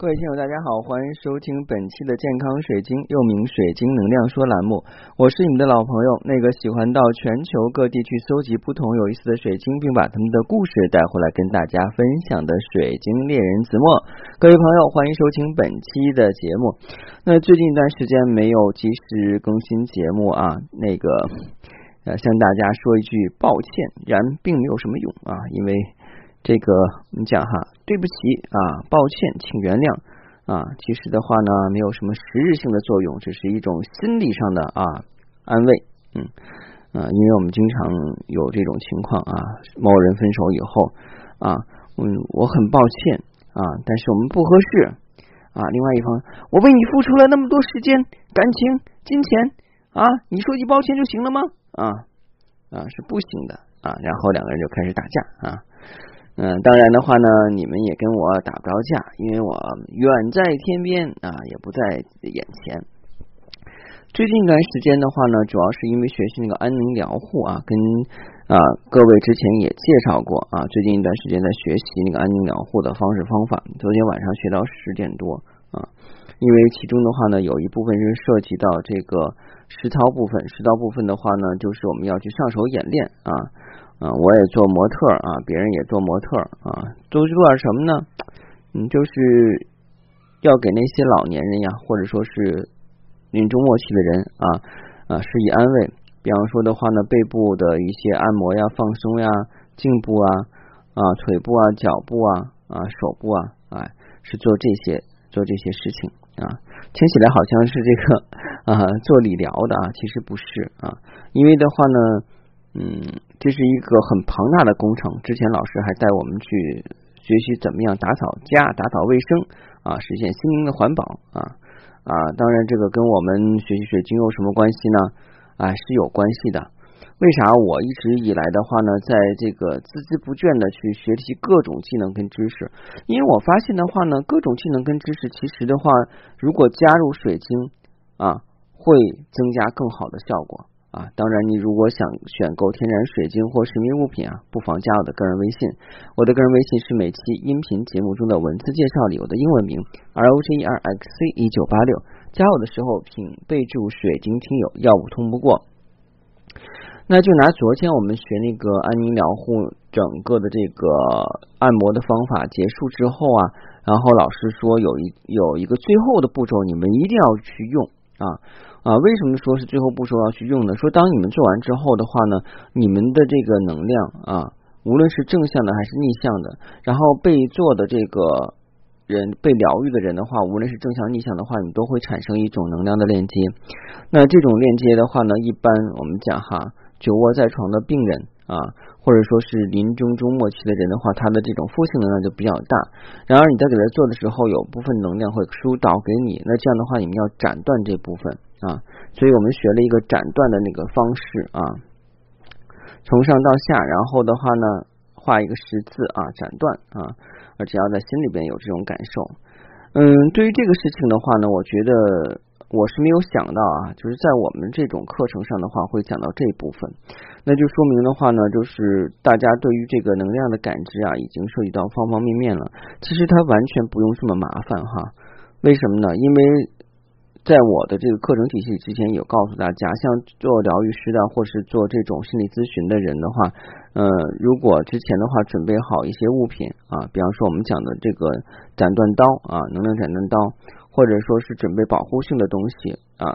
各位听友，大家好，欢迎收听本期的健康水晶，又名水晶能量说栏目。我是你们的老朋友，那个喜欢到全球各地去搜集不同有意思的水晶，并把他们的故事带回来跟大家分享的水晶猎人子墨。各位朋友，欢迎收听本期的节目。那最近一段时间没有及时更新节目啊，那个呃向大家说一句抱歉，然并没有什么用啊，因为。这个我们讲哈，对不起啊，抱歉，请原谅啊。其实的话呢，没有什么实质性的作用，只是一种心理上的啊安慰。嗯啊，因为我们经常有这种情况啊，某人分手以后啊，嗯，我很抱歉啊，但是我们不合适啊。另外一方，我为你付出了那么多时间、感情、金钱啊，你说句抱歉就行了吗？啊啊，是不行的啊。然后两个人就开始打架啊。嗯，当然的话呢，你们也跟我打不着架，因为我远在天边啊，也不在眼前。最近一段时间的话呢，主要是因为学习那个安宁疗护啊，跟啊各位之前也介绍过啊，最近一段时间在学习那个安宁疗护的方式方法。昨天晚上学到十点多啊，因为其中的话呢，有一部分是涉及到这个实操部分，实操部分的话呢，就是我们要去上手演练啊。啊，我也做模特啊，别人也做模特啊，都做点什么呢？嗯，就是要给那些老年人呀，或者说是临终末期的人啊啊，施以安慰。比方说的话呢，背部的一些按摩呀、放松呀，颈部啊啊、腿部啊、脚部啊啊、手部啊，哎，是做这些做这些事情啊。听起来好像是这个啊做理疗的啊，其实不是啊，因为的话呢。嗯，这是一个很庞大的工程。之前老师还带我们去学习怎么样打扫家、打扫卫生啊，实现心灵的环保啊啊！当然，这个跟我们学习水晶有什么关系呢？啊，是有关系的。为啥我一直以来的话呢，在这个孜孜不倦的去学习各种技能跟知识？因为我发现的话呢，各种技能跟知识，其实的话，如果加入水晶啊，会增加更好的效果。啊，当然，你如果想选购天然水晶或神秘物品啊，不妨加我的个人微信。我的个人微信是每期音频节目中的文字介绍里我的英文名 R O G E R X C 一九八六。加我的时候，请备注“水晶听友”，要不通不过。那就拿昨天我们学那个安宁疗护整个的这个按摩的方法结束之后啊，然后老师说有一有一个最后的步骤，你们一定要去用啊。啊，为什么说是最后步骤要去用呢？说当你们做完之后的话呢，你们的这个能量啊，无论是正向的还是逆向的，然后被做的这个人被疗愈的人的话，无论是正向逆向的话，你都会产生一种能量的链接。那这种链接的话呢，一般我们讲哈，久卧在床的病人啊。或者说是临终终末期的人的话，他的这种负性能量就比较大。然而你在给他做的时候，有部分能量会疏导给你，那这样的话，你们要斩断这部分啊。所以我们学了一个斩断的那个方式啊，从上到下，然后的话呢，画一个十字啊，斩断啊，而且要在心里边有这种感受。嗯，对于这个事情的话呢，我觉得。我是没有想到啊，就是在我们这种课程上的话，会讲到这一部分，那就说明的话呢，就是大家对于这个能量的感知啊，已经涉及到方方面面了。其实它完全不用这么麻烦哈，为什么呢？因为在我的这个课程体系之前有告诉大家，像做疗愈师的或是做这种心理咨询的人的话，呃，如果之前的话准备好一些物品啊，比方说我们讲的这个斩断刀啊，能量斩断刀。或者说是准备保护性的东西啊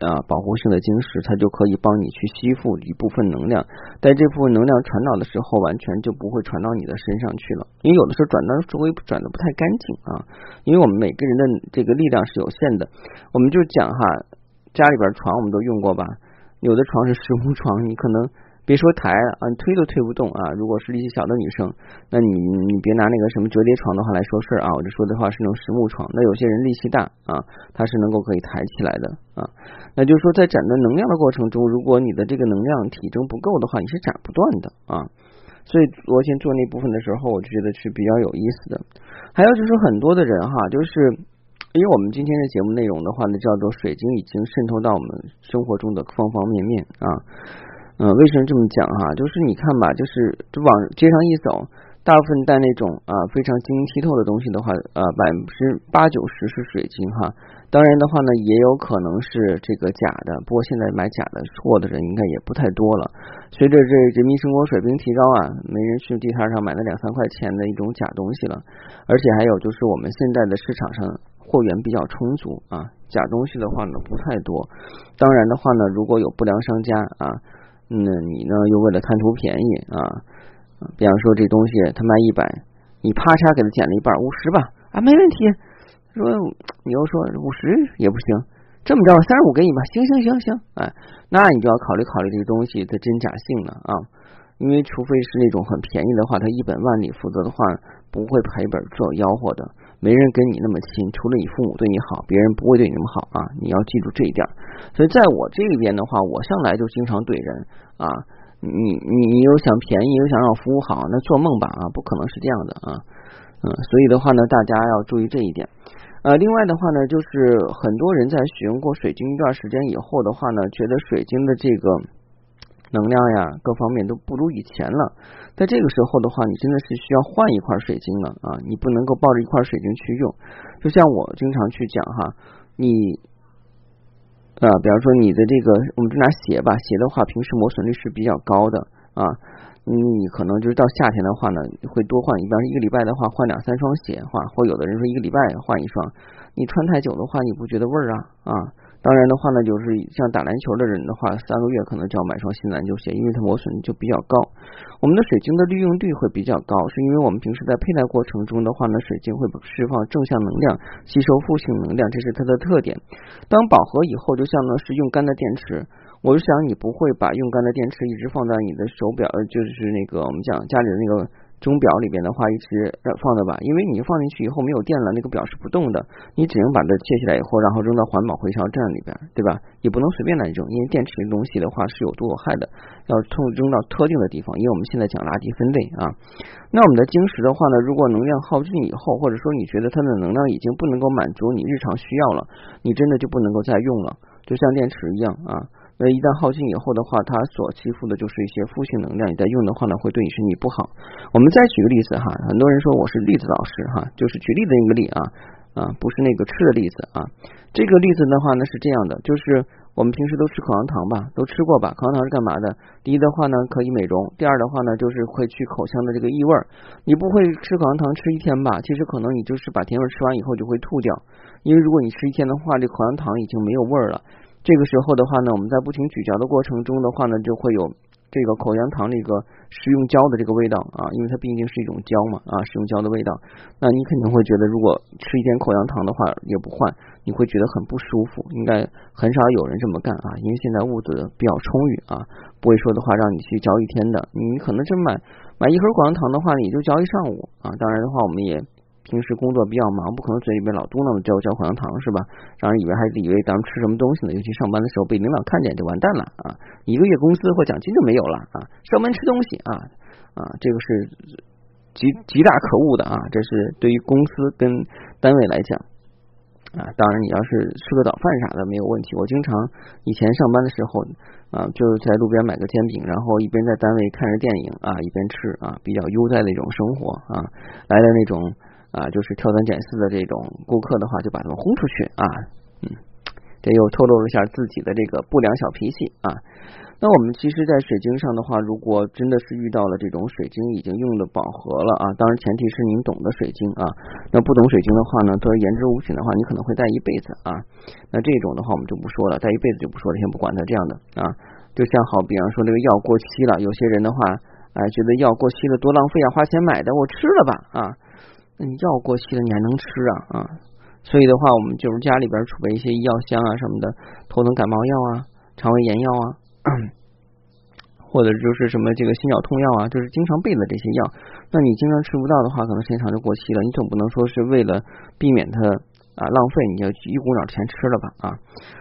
啊，保护性的晶石，它就可以帮你去吸附一部分能量。在这部分能量传导的时候，完全就不会传到你的身上去了。因为有的时候转单会转的不太干净啊。因为我们每个人的这个力量是有限的。我们就讲哈，家里边床我们都用过吧？有的床是实木床，你可能。别说抬啊，你推都推不动啊！如果是力气小的女生，那你你别拿那个什么折叠床的话来说事儿啊！我这说的话是那种实木床。那有些人力气大啊，他是能够可以抬起来的啊。那就是说，在斩断能量的过程中，如果你的这个能量体征不够的话，你是斩不断的啊。所以昨天做那部分的时候，我就觉得是比较有意思的。还有就是很多的人哈，就是因为我们今天的节目内容的话呢，叫做水晶已经渗透到我们生活中的方方面面啊。嗯，为什么这么讲哈？就是你看吧，就是这往街上一走，大部分带那种啊非常晶莹剔透的东西的话，呃百分之八九十是水晶哈。当然的话呢，也有可能是这个假的，不过现在买假的货的人应该也不太多了。随着这人民生活水平提高啊，没人去地摊上买那两三块钱的一种假东西了。而且还有就是我们现在的市场上货源比较充足啊，假东西的话呢不太多。当然的话呢，如果有不良商家啊，那你呢又为了贪图便宜啊，比方说这东西他卖一百，你啪嚓给他减了一半，五十吧啊，没问题。说你又说五十也不行，这么着三十五给你吧，行行行行，哎，那你就要考虑考虑这个东西的真假性了啊，因为除非是那种很便宜的话，他一本万利，否则的话不会赔本做吆喝的。没人跟你那么亲，除了你父母对你好，别人不会对你那么好啊，你要记住这一点。所以在我这边的话，我向来就经常怼人啊，你你你又想便宜又想让我服务好，那做梦吧啊，不可能是这样的啊，嗯，所以的话呢，大家要注意这一点。呃，另外的话呢，就是很多人在使用过水晶一段时间以后的话呢，觉得水晶的这个能量呀，各方面都不如以前了。在这个时候的话，你真的是需要换一块水晶了啊！你不能够抱着一块水晶去用。就像我经常去讲哈，你啊，比方说你的这个，我们就拿鞋吧，鞋的话，平时磨损率是比较高的啊。你可能就是到夏天的话呢，会多换，一般一个礼拜的话换两三双鞋，换或有的人说一个礼拜换一双。你穿太久的话，你不觉得味儿啊？啊，当然的话呢，就是像打篮球的人的话，三个月可能就要买双新篮球鞋，因为它磨损就比较高。我们的水晶的利用率会比较高，是因为我们平时在佩戴过程中的话呢，水晶会释放正向能量，吸收负性能量，这是它的特点。当饱和以后，就像呢是用干的电池。我就想你不会把用干的电池一直放在你的手表，呃，就是那个我们讲家里的那个钟表里边的话，一直放着吧，因为你放进去以后没有电了，那个表是不动的，你只能把它卸下来以后，然后扔到环保回收站里边，对吧？也不能随便乱扔，因为电池的东西的话是有毒有害的，要通扔到特定的地方，因为我们现在讲垃圾分类啊。那我们的晶石的话呢，如果能量耗尽以后，或者说你觉得它的能量已经不能够满足你日常需要了，你真的就不能够再用了，就像电池一样啊。那一旦耗尽以后的话，它所吸附的就是一些负性能量，你在用的话呢，会对你身体不好。我们再举个例子哈，很多人说我是例子老师哈，就是举例子一个例啊啊，不是那个吃的例子啊。这个例子的话呢是这样的，就是我们平时都吃口香糖吧，都吃过吧？口香糖是干嘛的？第一的话呢可以美容，第二的话呢就是会去口腔的这个异味。你不会吃口香糖吃一天吧？其实可能你就是把甜味吃完以后就会吐掉，因为如果你吃一天的话，这口香糖已经没有味儿了。这个时候的话呢，我们在不停咀嚼的过程中的话呢，就会有这个口香糖那个食用胶的这个味道啊，因为它毕竟是一种胶嘛啊，食用胶的味道。那你肯定会觉得，如果吃一天口香糖的话也不换，你会觉得很不舒服。应该很少有人这么干啊，因为现在物资比较充裕啊，不会说的话让你去嚼一天的。你可能真买买一盒口香糖的话，你就嚼一上午啊。当然的话，我们也。平时工作比较忙，不可能嘴里面老嘟囔着嚼嚼口香糖是吧？让人以为还以为咱们吃什么东西呢？尤其上班的时候被领导看见就完蛋了啊！一个月工资或奖金就没有了啊！上班吃东西啊啊，这个是极极大可恶的啊！这是对于公司跟单位来讲啊。当然你要是吃个早饭啥的没有问题。我经常以前上班的时候啊，就是在路边买个煎饼，然后一边在单位看着电影啊，一边吃啊，比较悠哉的一种生活啊，来的那种。啊，就是挑三拣四的这种顾客的话，就把他们轰出去啊，嗯，这又透露了一下自己的这个不良小脾气啊。那我们其实，在水晶上的话，如果真的是遇到了这种水晶已经用的饱和了啊，当然前提是您懂得水晶啊。那不懂水晶的话呢，作为言之无品的话，你可能会戴一辈子啊。那这种的话，我们就不说了，戴一辈子就不说了，先不管它这样的啊。就像好比方说这个药过期了，有些人的话，哎，觉得药过期了多浪费啊，花钱买的，我吃了吧啊。那你药过期了，你还能吃啊啊？所以的话，我们就是家里边储备一些医药箱啊什么的，头疼感冒药啊，肠胃炎药啊，或者就是什么这个心绞痛药啊，就是经常备的这些药。那你经常吃不到的话，可能时间长就过期了。你总不能说是为了避免它啊浪费，你要一股脑全吃了吧啊？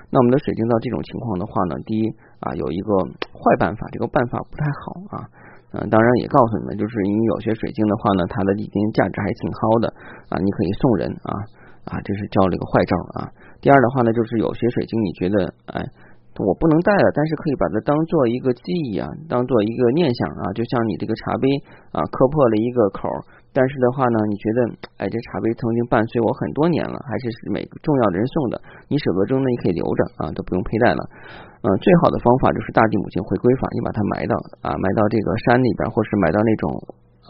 那我们的水晶到这种情况的话呢，第一啊有一个坏办法，这个办法不太好啊。嗯，当然也告诉你们，就是因为有些水晶的话呢，它的里边价值还挺高的啊，你可以送人啊啊，这是叫了一个坏招啊。第二的话呢，就是有些水晶你觉得哎，我不能带了，但是可以把它当做一个记忆啊，当做一个念想啊，就像你这个茶杯啊磕破了一个口，但是的话呢，你觉得哎这茶杯曾经伴随我很多年了，还是每个重要的人送的，你舍不得扔呢，你可以留着啊，都不用佩戴了。嗯，最好的方法就是大地母亲回归法，你把它埋到啊埋到这个山里边，或是埋到那种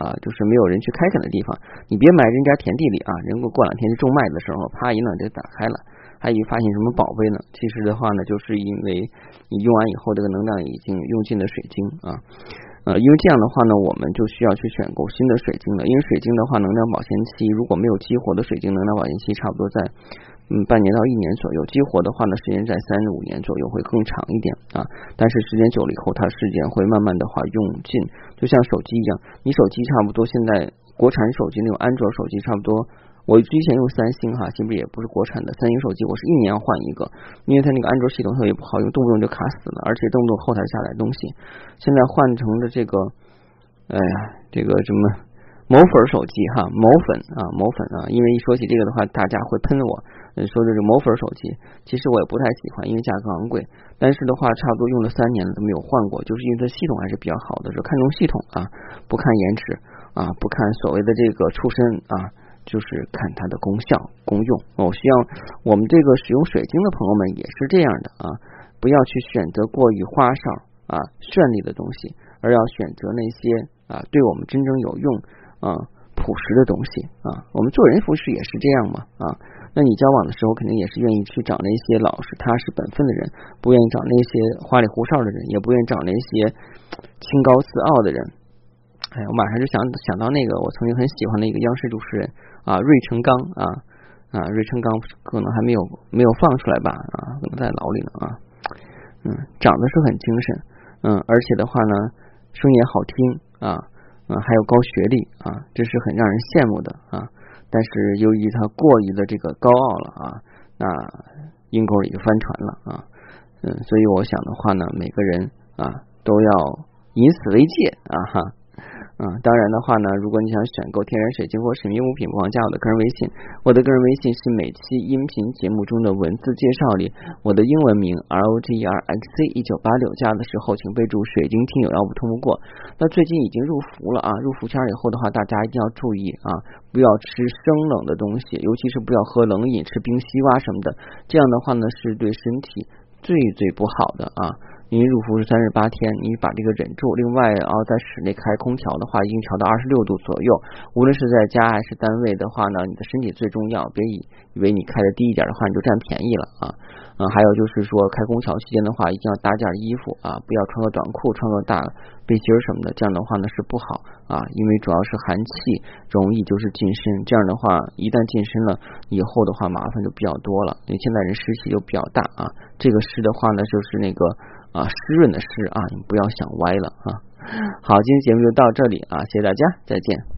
啊就是没有人去开垦的地方，你别埋人家田地里啊，人过过两天去种麦的时候，啪一弄就打开了。还以为发现什么宝贝呢？其实的话呢，就是因为你用完以后，这个能量已经用尽了水晶啊，呃，因为这样的话呢，我们就需要去选购新的水晶了。因为水晶的话，能量保鲜期如果没有激活的水晶，能量保鲜期差不多在嗯半年到一年左右；激活的话呢，时间在三十五年左右会更长一点啊。但是时间久了以后，它时间会慢慢的话用尽，就像手机一样，你手机差不多现在国产手机那种安卓手机差不多。我之前用三星哈，其实也不是国产的三星手机，我是一年换一个，因为它那个安卓系统特别不好用，动不动就卡死了，而且动不动后台下载东西。现在换成了这个，哎呀，这个什么某粉手机哈，某粉啊，某粉啊，因为一说起这个的话，大家会喷我，说这是某粉手机，其实我也不太喜欢，因为价格昂贵。但是的话，差不多用了三年了都没有换过，就是因为它系统还是比较好的，是看重系统啊，不看颜值啊，不看所谓的这个出身啊。就是看它的功效、功用。我希望我们这个使用水晶的朋友们也是这样的啊，不要去选择过于花哨啊、绚丽的东西，而要选择那些啊对我们真正有用啊、朴实的东西啊。我们做人服饰也是这样嘛啊。那你交往的时候，肯定也是愿意去找那些老实、踏实、本分的人，不愿意找那些花里胡哨的人，也不愿意找那些清高自傲的人。哎，我马上就想想到那个我曾经很喜欢的一个央视主持人。啊，芮成钢啊啊，芮成钢可能还没有没有放出来吧啊，可能在牢里呢啊，嗯，长得是很精神，嗯，而且的话呢，声也好听啊，嗯，还有高学历啊，这是很让人羡慕的啊。但是由于他过于的这个高傲了啊，那阴沟里就翻船了啊，嗯，所以我想的话呢，每个人啊都要以此为戒啊哈。嗯，当然的话呢，如果你想选购天然水晶或神秘物品，不妨加我的个人微信。我的个人微信是每期音频节目中的文字介绍里我的英文名 R O G E R X C 一九八六加的时候，请备注水晶听友要不通不过。那最近已经入伏了啊，入伏圈以后的话，大家一定要注意啊，不要吃生冷的东西，尤其是不要喝冷饮，吃冰西瓜什么的，这样的话呢是对身体最最不好的啊。因为入伏是三十八天，你把这个忍住。另外啊，在室内开空调的话，应调到二十六度左右。无论是在家还是单位的话呢，你的身体最重要，别以以为你开的低一点的话，你就占便宜了啊。嗯，还有就是说，开空调期间的话，一定要搭件衣服啊，不要穿个短裤，穿个大背心什么的，这样的话呢是不好啊，因为主要是寒气容易就是近身，这样的话一旦近身了以后的话，麻烦就比较多了。因为现在人湿气就比较大啊，这个湿的话呢，就是那个。啊，湿润的湿啊，你不要想歪了啊。好，今天节目就到这里啊，谢谢大家，再见。